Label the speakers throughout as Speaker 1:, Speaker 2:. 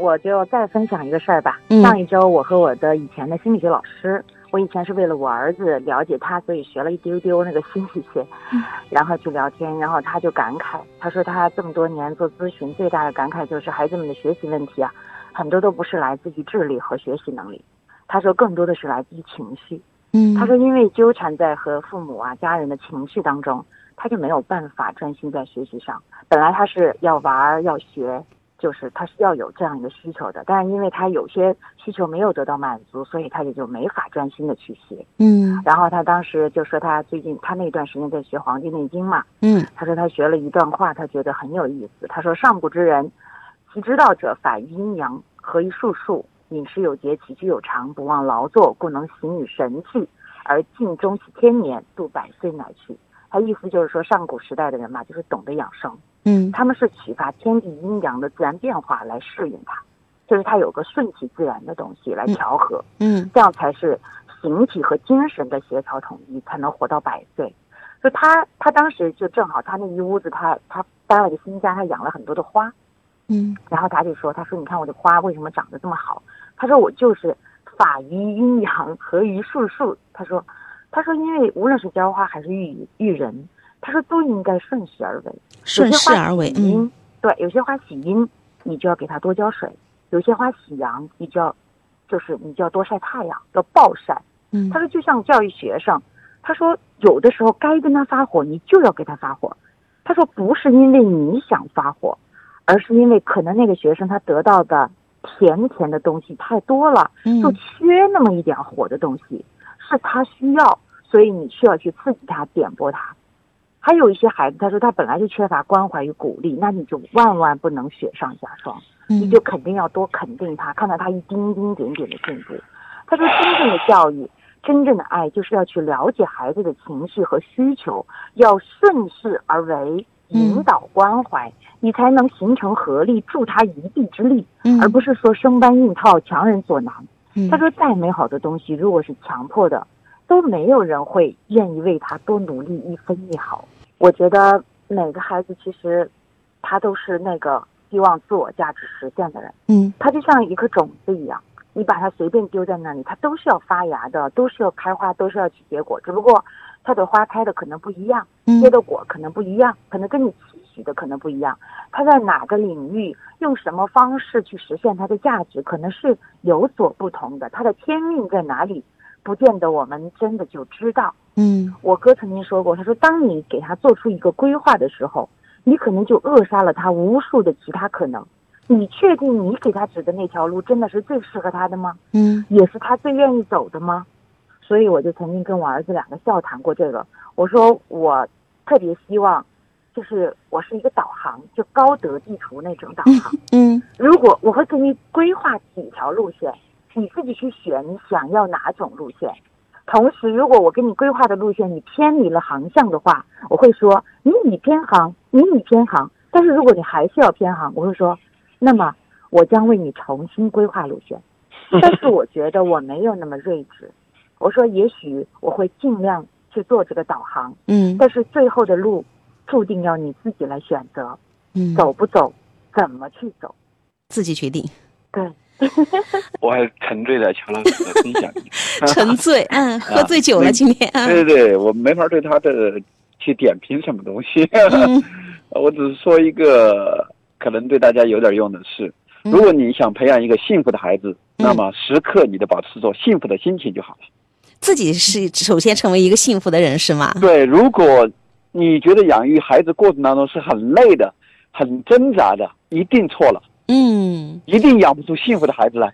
Speaker 1: 我就再分享一个事儿吧。
Speaker 2: 嗯
Speaker 1: 上一周我和我的以前的心理学老师，我以前是为了我儿子了解他，所以学了一丢丢那个心理学，
Speaker 2: 嗯
Speaker 1: 然后去聊天，然后他就感慨，他说他这么多年做咨询，最大的感慨就是孩子们的学习问题啊，很多都不是来自于智力和学习能力，他说更多的是来自于情绪。
Speaker 2: 嗯
Speaker 1: 他说因为纠缠在和父母啊家人的情绪当中，他就没有办法专心在学习上。本来他是要玩儿要学，就是他是要有这样一个需求的，但是因为他有些需求没有得到满足，所以他也就没法专心的去学。
Speaker 2: 嗯
Speaker 1: 然后他当时就说他最近他那段时间在学《黄帝内经》嘛，
Speaker 2: 嗯
Speaker 1: 他说他学了一段话，他觉得很有意思。他说：“上古之人，其知道者，法于阴阳，合于术数，饮食有节，起居有常，不忘劳作，故能行与神俱，而尽终其天年，度百岁乃去。”他意思就是说，上古时代的人嘛，就是懂得养生，
Speaker 2: 嗯
Speaker 1: 他们是启发天地阴阳的自然变化来适应它，就是它有个顺其自然的东西来调和。
Speaker 2: 嗯
Speaker 1: 这样才是形体和精神的协调统一，才能活到百岁。就他，他当时就正好，他那一屋子他，他搬了个新家，他养了很多的花。
Speaker 2: 嗯
Speaker 1: 然后他就说：“他说，你看我的花为什么长得这么好？他说我就是法于阴阳，合于术数。他说，他说因为无论是浇花还是育育人，他说都应该顺势而为。
Speaker 2: 顺势而为
Speaker 1: 阴
Speaker 2: 嗯
Speaker 1: 对，有些花喜阴，你就要给它多浇水；有些花喜阳，你就要，就是你就要多晒太阳，要暴晒。
Speaker 2: 嗯
Speaker 1: 他说，就像教育学生，他说有的时候该跟他发火，你就要给他发火。他说不是因为你想发火，而是因为可能那个学生他得到的甜甜的东西太多了，
Speaker 2: 嗯
Speaker 1: 就缺那么一点火的东西，是他需要，所以你需要去刺激他、点拨他。还有一些孩子，他说他本来就缺乏关怀与鼓励，那你就万万不能雪上加霜。你
Speaker 2: 嗯
Speaker 1: 就肯定要多肯定他，看到他一丁丁点点的进步。他说，真正的教育，真正的爱，就是要去了解孩子的情绪和需求，要顺势而为，引导关怀，你才能形成合力，助他一臂之力，
Speaker 2: 嗯
Speaker 1: 而不是说生搬硬套，强人所难。
Speaker 2: 嗯
Speaker 1: 他说，再美好的东西，如果是强迫的，都没有人会愿意为他多努力一分一毫。我觉得每个孩子其实，他都是那个希望自我价值实现的人。
Speaker 2: 嗯
Speaker 1: 他就像一颗种子一样，你把它随便丢在那里，它都是要发芽的，都是要开花，都是要起结果。只不过它的花开的可能不一样，
Speaker 2: 嗯
Speaker 1: 结的果可能不一样，可能跟你期许的可能不一样。它在哪个领域用什么方式去实现它的价值，可能是有所不同的。它的天命在哪里，不见得我们真的就知道。
Speaker 2: 嗯
Speaker 1: 我哥曾经说过，他说，当你给他做出一个规划的时候，你可能就扼杀了他无数的其他可能。你确定你给他指的那条路真的是最适合他的吗？
Speaker 2: 嗯
Speaker 1: 也是他最愿意走的吗？所以我就曾经跟我儿子两个笑谈过这个。我说我特别希望，就是我是一个导航，就高德地图那种导航。
Speaker 2: 嗯
Speaker 1: 如果我会给你规划几条路线，你自己去选你想要哪种路线。同时，如果我给你规划的路线你偏离了航向的话，我会说你已偏航，你已偏航。但是如果你还是要偏航，我会说，那么我将为你重新规划路线。但是我觉得我没有那么睿智，我说也许我会尽量去做这个导航，
Speaker 2: 嗯
Speaker 1: 但是最后的路注定要你自己来选择，
Speaker 2: 嗯，
Speaker 1: 走不走，怎么去走。
Speaker 2: 自己决定，
Speaker 1: 对，
Speaker 3: 我还沉醉在乔老师的分享里。
Speaker 2: 沉醉，嗯，喝醉酒了今天，啊
Speaker 3: 对对对，我没法对他的去点评什么东西，
Speaker 2: 嗯
Speaker 3: 我只是说一个可能对大家有点用的事。
Speaker 2: 嗯
Speaker 3: 如果你想培养一个幸福的孩子，那么时刻你得保持着幸福的心情就好了。
Speaker 2: 自己是首先成为一个幸福的人是吗？
Speaker 3: 对，如果你觉得养育孩子过程当中是很累的、很挣扎的，一定错了，
Speaker 2: 嗯
Speaker 3: 一定养不出幸福的孩子来。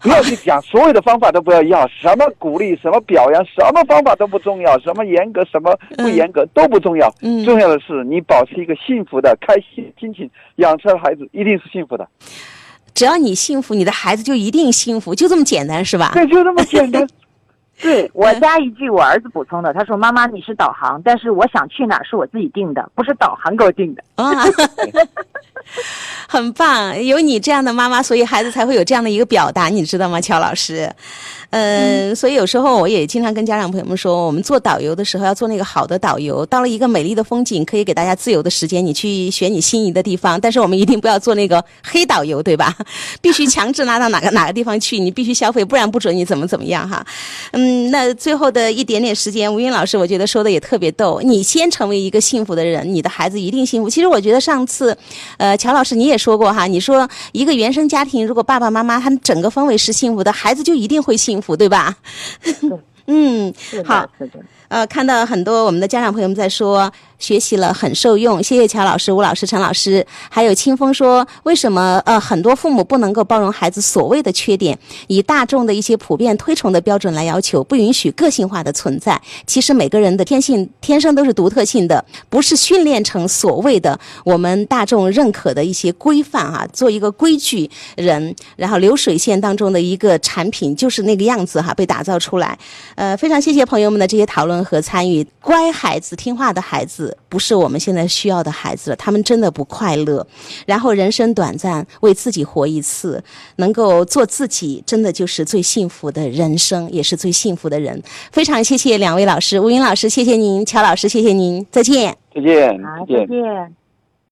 Speaker 3: 不要去讲，所有的方法都不要要，什么鼓励，什么表扬，什么方法都不重要，什么严格，什么不严格都不重要。
Speaker 2: 嗯，
Speaker 3: 重要的是你保持一个幸福的、开心心情，养出来的孩子一定是幸福的。
Speaker 2: 只要你幸福，你的孩子就一定幸福，就这么简单是吧？
Speaker 3: 对，就这么简单。
Speaker 1: 对我加一句，我儿子补充的，他说：“妈妈，你是导航，但是我想去哪儿是我自己定的，不是导航给我定的。
Speaker 2: 啊，很棒！有你这样的妈妈，所以孩子才会有这样的一个表达，你知道吗，乔老师？呃，所以有时候我也经常跟家长朋友们说，我们做导游的时候要做那个好的导游。到了一个美丽的风景，可以给大家自由的时间，你去选你心仪的地方。但是我们一定不要做那个黑导游，对吧？必须强制拉到哪个哪个地方去，你必须消费，不然不准你怎么怎么样哈。嗯，那最后的一点点时间，吴云老师，我觉得说的也特别逗。你先成为一个幸福的人，你的孩子一定幸福。其实我觉得上次，呃，乔老师你也说过哈，你说一个原生家庭，如果爸爸妈妈他们整个氛围是幸福的，孩子就一定会幸福，对吧？嗯，好，呃，看到很多我们的家长朋友们在说。学习了很受用，谢谢乔老师、吴老师、陈老师，还有清风说，为什么呃很多父母不能够包容孩子所谓的缺点，以大众的一些普遍推崇的标准来要求，不允许个性化的存在？其实每个人的天性天生都是独特性的，不是训练成所谓的我们大众认可的一些规范啊，做一个规矩人，然后流水线当中的一个产品就是那个样子哈，被打造出来。呃，非常谢谢朋友们的这些讨论和参与，乖孩子、听话的孩子。不是我们现在需要的孩子了，他们真的不快乐。然后人生短暂，为自己活一次，能够做自己，真的就是最幸福的人生，也是最幸福的人。非常谢谢两位老师，吴云老师，谢谢您；乔老师，谢谢您。再见。
Speaker 3: 再见。
Speaker 1: 再见。